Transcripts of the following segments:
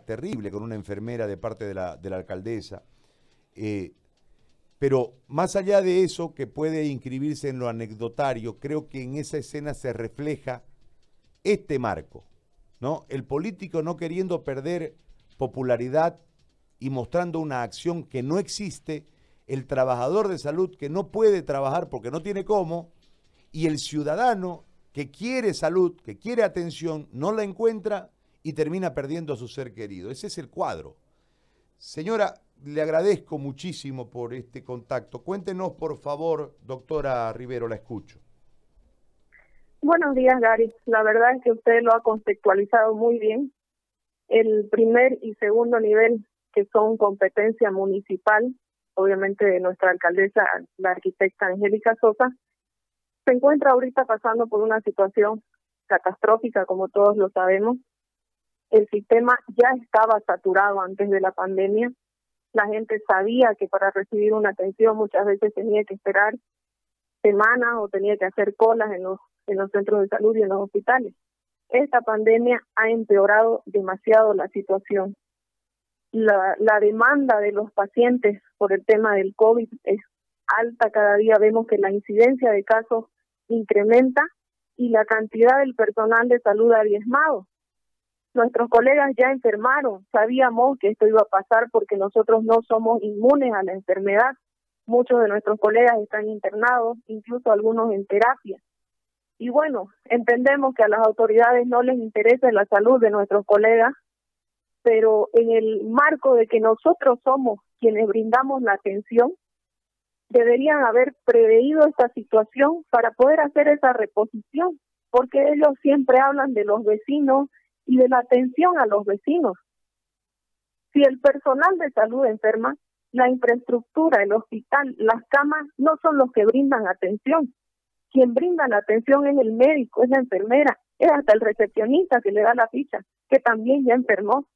terrible con una enfermera de parte de la, de la alcaldesa. Eh, pero más allá de eso, que puede inscribirse en lo anecdotario, creo que en esa escena se refleja este marco, ¿no? El político no queriendo perder popularidad y mostrando una acción que no existe, el trabajador de salud que no puede trabajar porque no tiene cómo, y el ciudadano que quiere salud, que quiere atención, no la encuentra y termina perdiendo a su ser querido. Ese es el cuadro. Señora, le agradezco muchísimo por este contacto. Cuéntenos, por favor, doctora Rivero, la escucho. Buenos días, Gary. La verdad es que usted lo ha contextualizado muy bien. El primer y segundo nivel, que son competencia municipal, obviamente de nuestra alcaldesa, la arquitecta Angélica Sosa, se encuentra ahorita pasando por una situación catastrófica, como todos lo sabemos. El sistema ya estaba saturado antes de la pandemia. La gente sabía que para recibir una atención muchas veces tenía que esperar semanas o tenía que hacer colas en los, en los centros de salud y en los hospitales. Esta pandemia ha empeorado demasiado la situación. La, la demanda de los pacientes por el tema del COVID es alta, cada día vemos que la incidencia de casos incrementa y la cantidad del personal de salud ha diezmado. Nuestros colegas ya enfermaron, sabíamos que esto iba a pasar porque nosotros no somos inmunes a la enfermedad. Muchos de nuestros colegas están internados, incluso algunos en terapia. Y bueno, entendemos que a las autoridades no les interesa la salud de nuestros colegas, pero en el marco de que nosotros somos quienes brindamos la atención, deberían haber preveído esta situación para poder hacer esa reposición, porque ellos siempre hablan de los vecinos y de la atención a los vecinos. Si el personal de salud enferma, la infraestructura, el hospital, las camas no son los que brindan atención. Quien brinda la atención es el médico, es la enfermera, es hasta el recepcionista que le da la ficha, que también ya enfermó.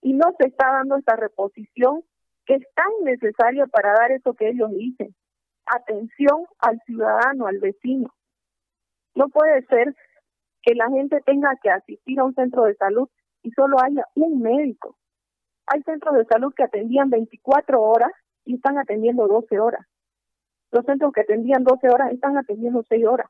Y no se está dando esta reposición que es tan necesario para dar eso que ellos dicen, atención al ciudadano, al vecino. No puede ser que la gente tenga que asistir a un centro de salud y solo haya un médico. Hay centros de salud que atendían 24 horas y están atendiendo 12 horas. Los centros que atendían 12 horas están atendiendo 6 horas,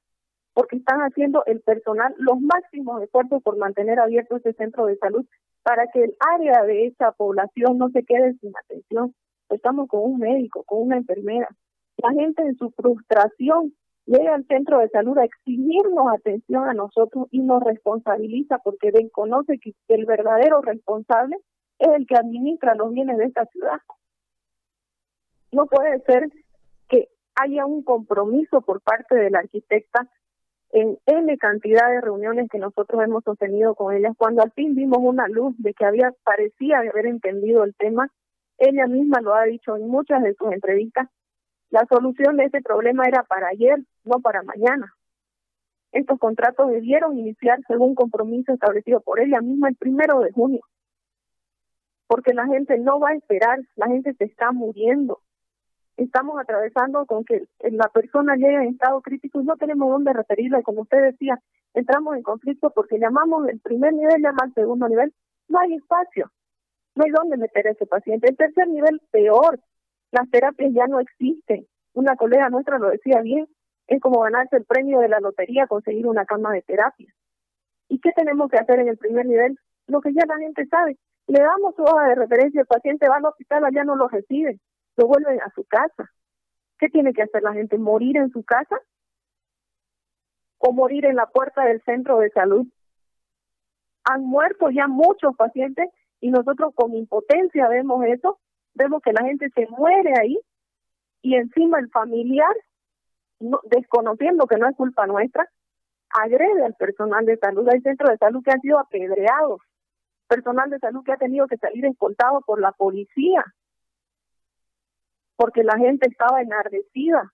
porque están haciendo el personal los máximos esfuerzos por mantener abierto ese centro de salud para que el área de esa población no se quede sin atención. Estamos con un médico, con una enfermera. La gente en su frustración llega al centro de salud a exigirnos atención a nosotros y nos responsabiliza porque conoce que el verdadero responsable es el que administra los bienes de esta ciudad. No puede ser que haya un compromiso por parte de la arquitecta en N cantidad de reuniones que nosotros hemos sostenido con ella, cuando al fin vimos una luz de que había parecía haber entendido el tema, ella misma lo ha dicho en muchas de sus entrevistas, la solución de ese problema era para ayer, no para mañana. Estos contratos debieron iniciar según compromiso establecido por ella misma el primero de junio, porque la gente no va a esperar, la gente se está muriendo estamos atravesando con que la persona llega en estado crítico y no tenemos dónde referirla. Como usted decía, entramos en conflicto porque llamamos el primer nivel, llama al segundo nivel, no hay espacio, no hay dónde meter a ese paciente. El tercer nivel, peor, las terapias ya no existen. Una colega nuestra lo decía bien, es como ganarse el premio de la lotería, conseguir una cama de terapia. ¿Y qué tenemos que hacer en el primer nivel? Lo que ya la gente sabe. Le damos su hoja de referencia, el paciente va al hospital, allá no lo recibe lo vuelven a su casa. ¿Qué tiene que hacer la gente? ¿Morir en su casa? ¿O morir en la puerta del centro de salud? Han muerto ya muchos pacientes y nosotros con impotencia vemos eso, vemos que la gente se muere ahí y encima el familiar, desconociendo que no es culpa nuestra, agrede al personal de salud. Hay centros de salud que han sido apedreados, personal de salud que ha tenido que salir escoltado por la policía porque la gente estaba enardecida.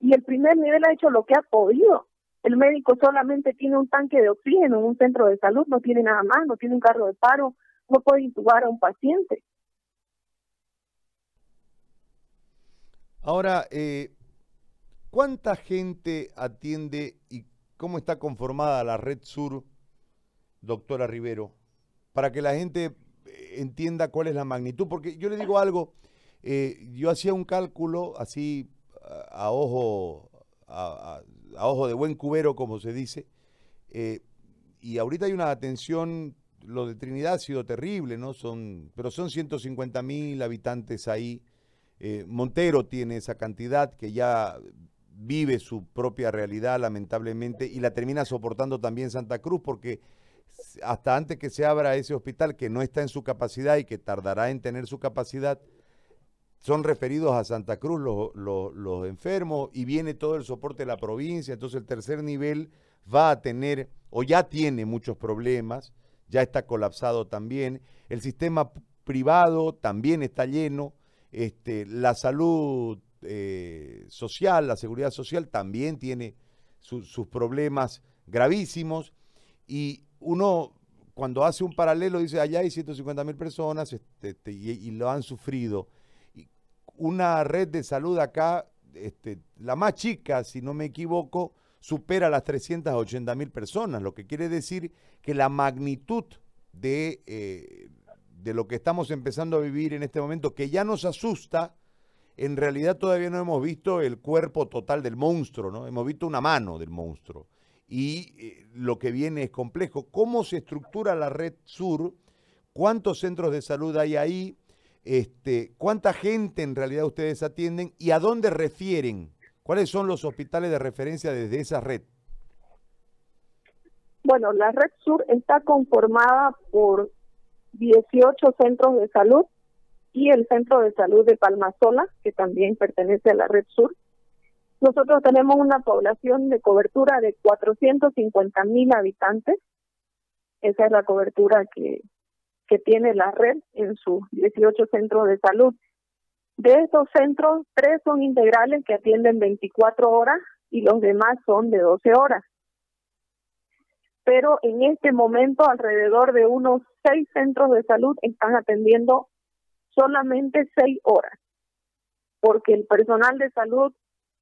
Y el primer nivel ha hecho lo que ha podido. El médico solamente tiene un tanque de oxígeno en un centro de salud, no tiene nada más, no tiene un carro de paro, no puede intubar a un paciente. Ahora, eh, ¿cuánta gente atiende y cómo está conformada la Red Sur, doctora Rivero? para que la gente eh, entienda cuál es la magnitud, porque yo le digo algo, eh, yo hacía un cálculo así a, ojo, a, ojo de buen cubero, como se dice, y ahorita hay una atención, lo de Trinidad ha sido terrible, ¿no? Son, pero son 150 mil habitantes ahí. Montero tiene esa cantidad que ya vive su propia realidad, lamentablemente, y la termina soportando también Santa Cruz, porque hasta antes que se abra ese hospital que no está en su capacidad y que tardará en tener su capacidad, son referidos a Santa Cruz los, los, enfermos y viene todo el soporte de la provincia, entonces el tercer nivel va a tener o ya tiene muchos problemas, ya está colapsado también, el sistema privado también está lleno, este, la salud eh, social, la seguridad social también tiene sus problemas gravísimos y uno cuando hace un paralelo dice allá hay 150 mil personas este, este, y, lo han sufrido. Una red de salud acá, este, la más chica, si no me equivoco, supera las 380 mil personas, lo que quiere decir que la magnitud de, eh, de lo que estamos empezando a vivir en este momento, que ya nos asusta, en realidad todavía no hemos visto el cuerpo total del monstruo, ¿no? Hemos visto una mano del monstruo. Y eh, lo que viene es complejo. ¿Cómo se estructura la red sur? ¿Cuántos centros de salud hay ahí? Este, ¿Cuánta gente en realidad ustedes atienden? ¿Y a dónde refieren? ¿Cuáles son los hospitales de referencia desde esa red? Bueno, la red sur está conformada por 18 centros de salud y el Centro de Salud de Palmasola, que también pertenece a la Red Sur. Nosotros tenemos una población de cobertura de 450 mil habitantes. Esa es la cobertura que, que tiene la red en sus 18 centros de salud. De esos centros, tres son integrales que atienden 24 horas y los demás son de 12 horas. Pero en este momento alrededor de unos seis centros de salud están atendiendo solamente seis horas, porque el personal de salud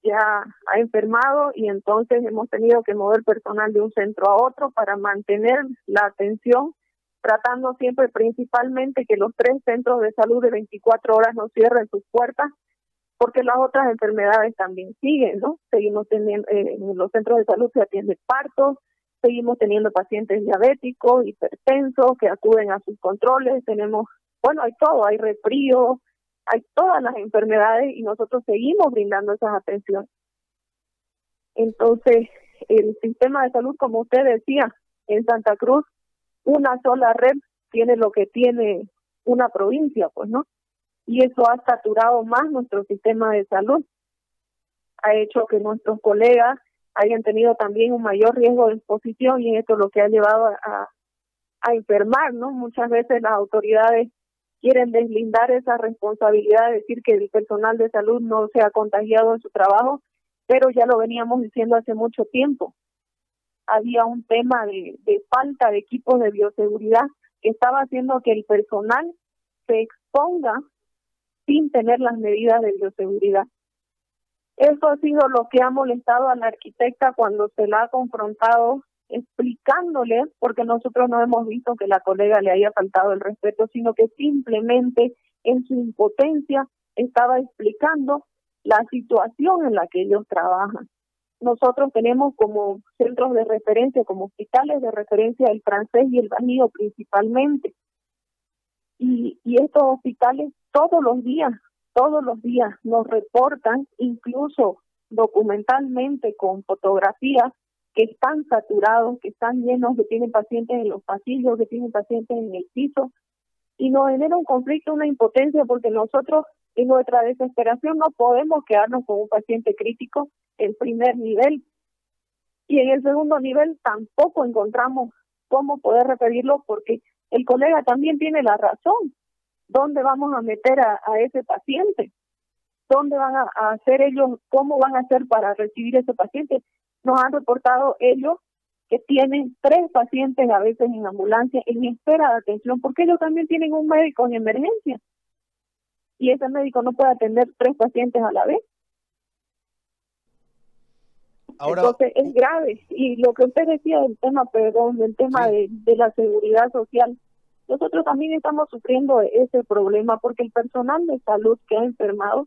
ya ha enfermado y entonces hemos tenido que mover personal de un centro a otro para mantener la atención, tratando siempre principalmente que los tres centros de salud de 24 horas no cierren sus puertas, porque las otras enfermedades también siguen, ¿no? Seguimos teniendo, eh, en los centros de salud se atiende partos, seguimos teniendo pacientes diabéticos, hipertensos que acuden a sus controles, tenemos bueno, hay todo, hay refrío, hay todas las enfermedades y nosotros seguimos brindando esas atenciones. Entonces, el sistema de salud, como usted decía, en Santa Cruz, una sola red tiene lo que tiene una provincia, pues, ¿no? Y eso ha saturado más nuestro sistema de salud. Ha hecho que nuestros colegas hayan tenido también un mayor riesgo de exposición y esto es lo que ha llevado a, a enfermar, ¿no? Muchas veces las autoridades quieren deslindar esa responsabilidad de decir que el personal de salud no se ha contagiado en su trabajo, pero ya lo veníamos diciendo hace mucho tiempo. Había un tema de, falta de equipos de bioseguridad que estaba haciendo que el personal se exponga sin tener las medidas de bioseguridad. Eso ha sido lo que ha molestado a la arquitecta cuando se la ha confrontado explicándole, porque nosotros no hemos visto que la colega le haya faltado el respeto, sino que simplemente en su impotencia estaba explicando la situación en la que ellos trabajan. Nosotros tenemos como centros de referencia, como hospitales de referencia el francés y el bajío principalmente. Y, y estos hospitales todos los días, todos los días nos reportan, incluso documentalmente con fotografías, que están saturados, que están llenos, que tienen pacientes en los pasillos, que tienen pacientes en el piso, y nos genera un conflicto, una impotencia, porque nosotros en nuestra desesperación no podemos quedarnos con un paciente crítico en primer nivel, y en el segundo nivel tampoco encontramos cómo poder referirlo, porque el colega también tiene la razón. ¿Dónde vamos a meter a, ese paciente? ¿Dónde van a, a hacer ellos? ¿Cómo van a hacer para recibir ese paciente? nos han reportado ellos que tienen tres pacientes a veces en ambulancia en espera de atención, porque ellos también tienen un médico en emergencia y ese médico no puede atender tres pacientes a la vez. Entonces es grave. Y lo que usted decía del tema, perdón, del tema de, de la seguridad social, nosotros también estamos sufriendo ese problema porque el personal de salud que ha enfermado,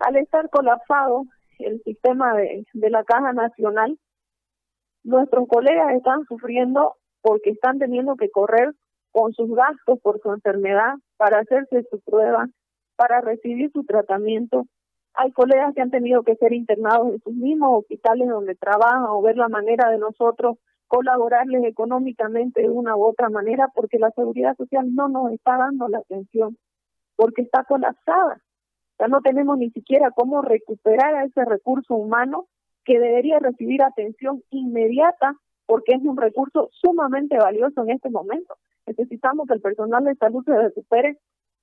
al estar colapsado el sistema de, de la Caja Nacional, nuestros colegas están sufriendo porque están teniendo que correr con sus gastos por su enfermedad para hacerse su prueba, para recibir su tratamiento. Hay colegas que han tenido que ser internados en sus mismos hospitales donde trabajan o ver la manera de nosotros colaborarles económicamente de una u otra manera porque la seguridad social no nos está dando la atención, porque está colapsada. Ya no tenemos ni siquiera cómo recuperar a ese recurso humano que debería recibir atención inmediata porque es un recurso sumamente valioso en este momento. Necesitamos que el personal de salud se recupere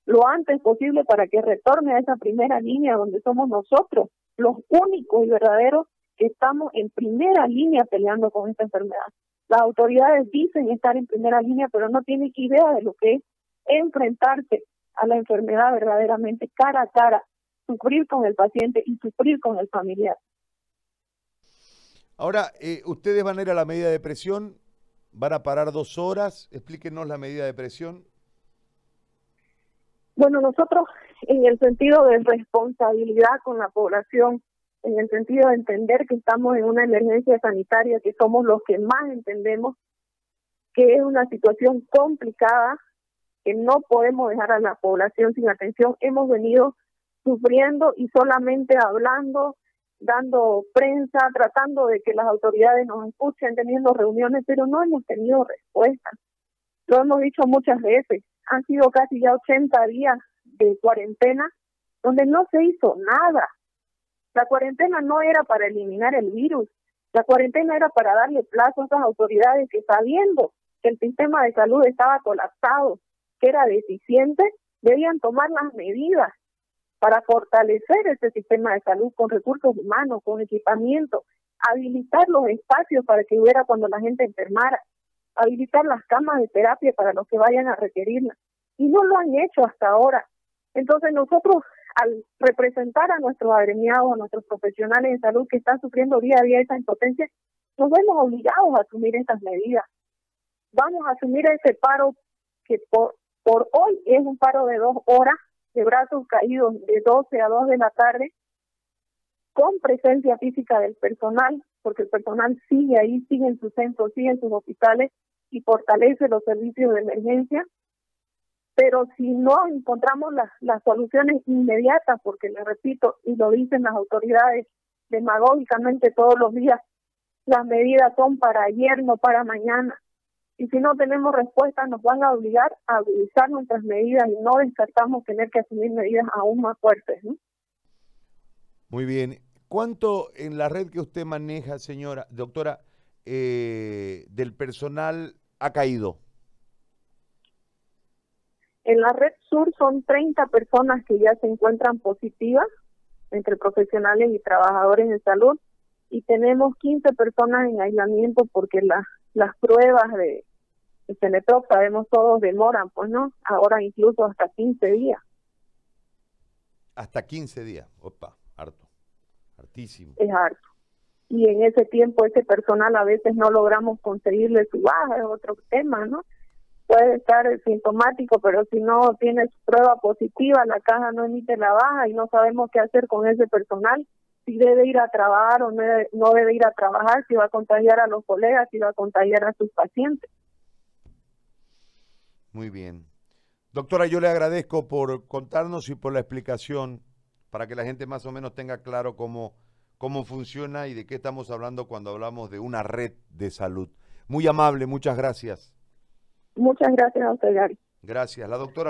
lo antes posible para que retorne a esa primera línea donde somos nosotros los únicos y verdaderos estamos en primera línea peleando con esta enfermedad. Las autoridades dicen estar en primera línea, pero no tienen idea de lo que es enfrentarse a la enfermedad verdaderamente cara a cara, sufrir con el paciente y sufrir con el familiar. Ahora, eh, ustedes van a ir a la medida de presión, van a parar dos horas, explíquenos la medida de presión. Bueno, nosotros en el sentido de responsabilidad con la población, en el sentido de entender que estamos en una emergencia sanitaria, que somos los que más entendemos que es una situación complicada, que no podemos dejar a la población sin atención. Hemos venido sufriendo y solamente hablando, dando prensa, tratando de que las autoridades nos escuchen, teniendo reuniones, pero no hemos tenido respuesta. Lo hemos dicho muchas veces, han sido casi ya 80 días de cuarentena donde no se hizo nada. La cuarentena no era para eliminar el virus, la cuarentena era para darle plazo a esas autoridades que sabiendo que el sistema de salud estaba colapsado, que era deficiente, debían tomar las medidas para fortalecer ese sistema de salud con recursos humanos, con equipamiento, habilitar los espacios para que hubiera cuando la gente enfermara, habilitar las camas de terapia para los que vayan a requerirlas. Y no lo han hecho hasta ahora. Entonces nosotros al representar a nuestros agremiados, a nuestros profesionales de salud que están sufriendo día a día esa impotencia, nos vemos obligados a asumir estas medidas. Vamos a asumir ese paro que por, por hoy es un paro de dos horas, de brazos caídos de 12 a 2 de la tarde, con presencia física del personal, porque el personal sigue ahí, sigue en sus centros, sigue en sus hospitales y fortalece los servicios de emergencia pero si no encontramos las, las soluciones inmediatas, porque le repito, y lo dicen las autoridades demagógicamente todos los días, las medidas son para ayer, no para mañana. Y si no tenemos respuesta, nos van a obligar a agudizar nuestras medidas y no descartamos tener que asumir medidas aún más fuertes. Muy bien. ¿Cuánto en la red que usted maneja, señora, doctora, eh, del personal ha caído? En la red sur son 30 personas que ya se encuentran positivas entre profesionales y trabajadores de salud y tenemos 15 personas en aislamiento porque las las pruebas de, de sabemos todos demoran, pues no, ahora incluso hasta 15 días. Hasta 15 días, opa, harto, hartísimo. Es harto. Y en ese tiempo ese personal a veces no logramos conseguirle su baja, es otro tema, ¿no? Puede estar sintomático, pero si no tiene su prueba positiva, la caja no emite la baja y no sabemos qué hacer con ese personal, si debe ir a trabajar o no debe, no debe ir a trabajar, si va a contagiar a los colegas, si va a contagiar a sus pacientes. Muy bien. Doctora, yo le agradezco por contarnos y por la explicación para que la gente más o menos tenga claro cómo, cómo funciona y de qué estamos hablando cuando hablamos de una red de salud. Muy amable, muchas gracias. Muchas gracias a usted, Gary. Gracias. La doctora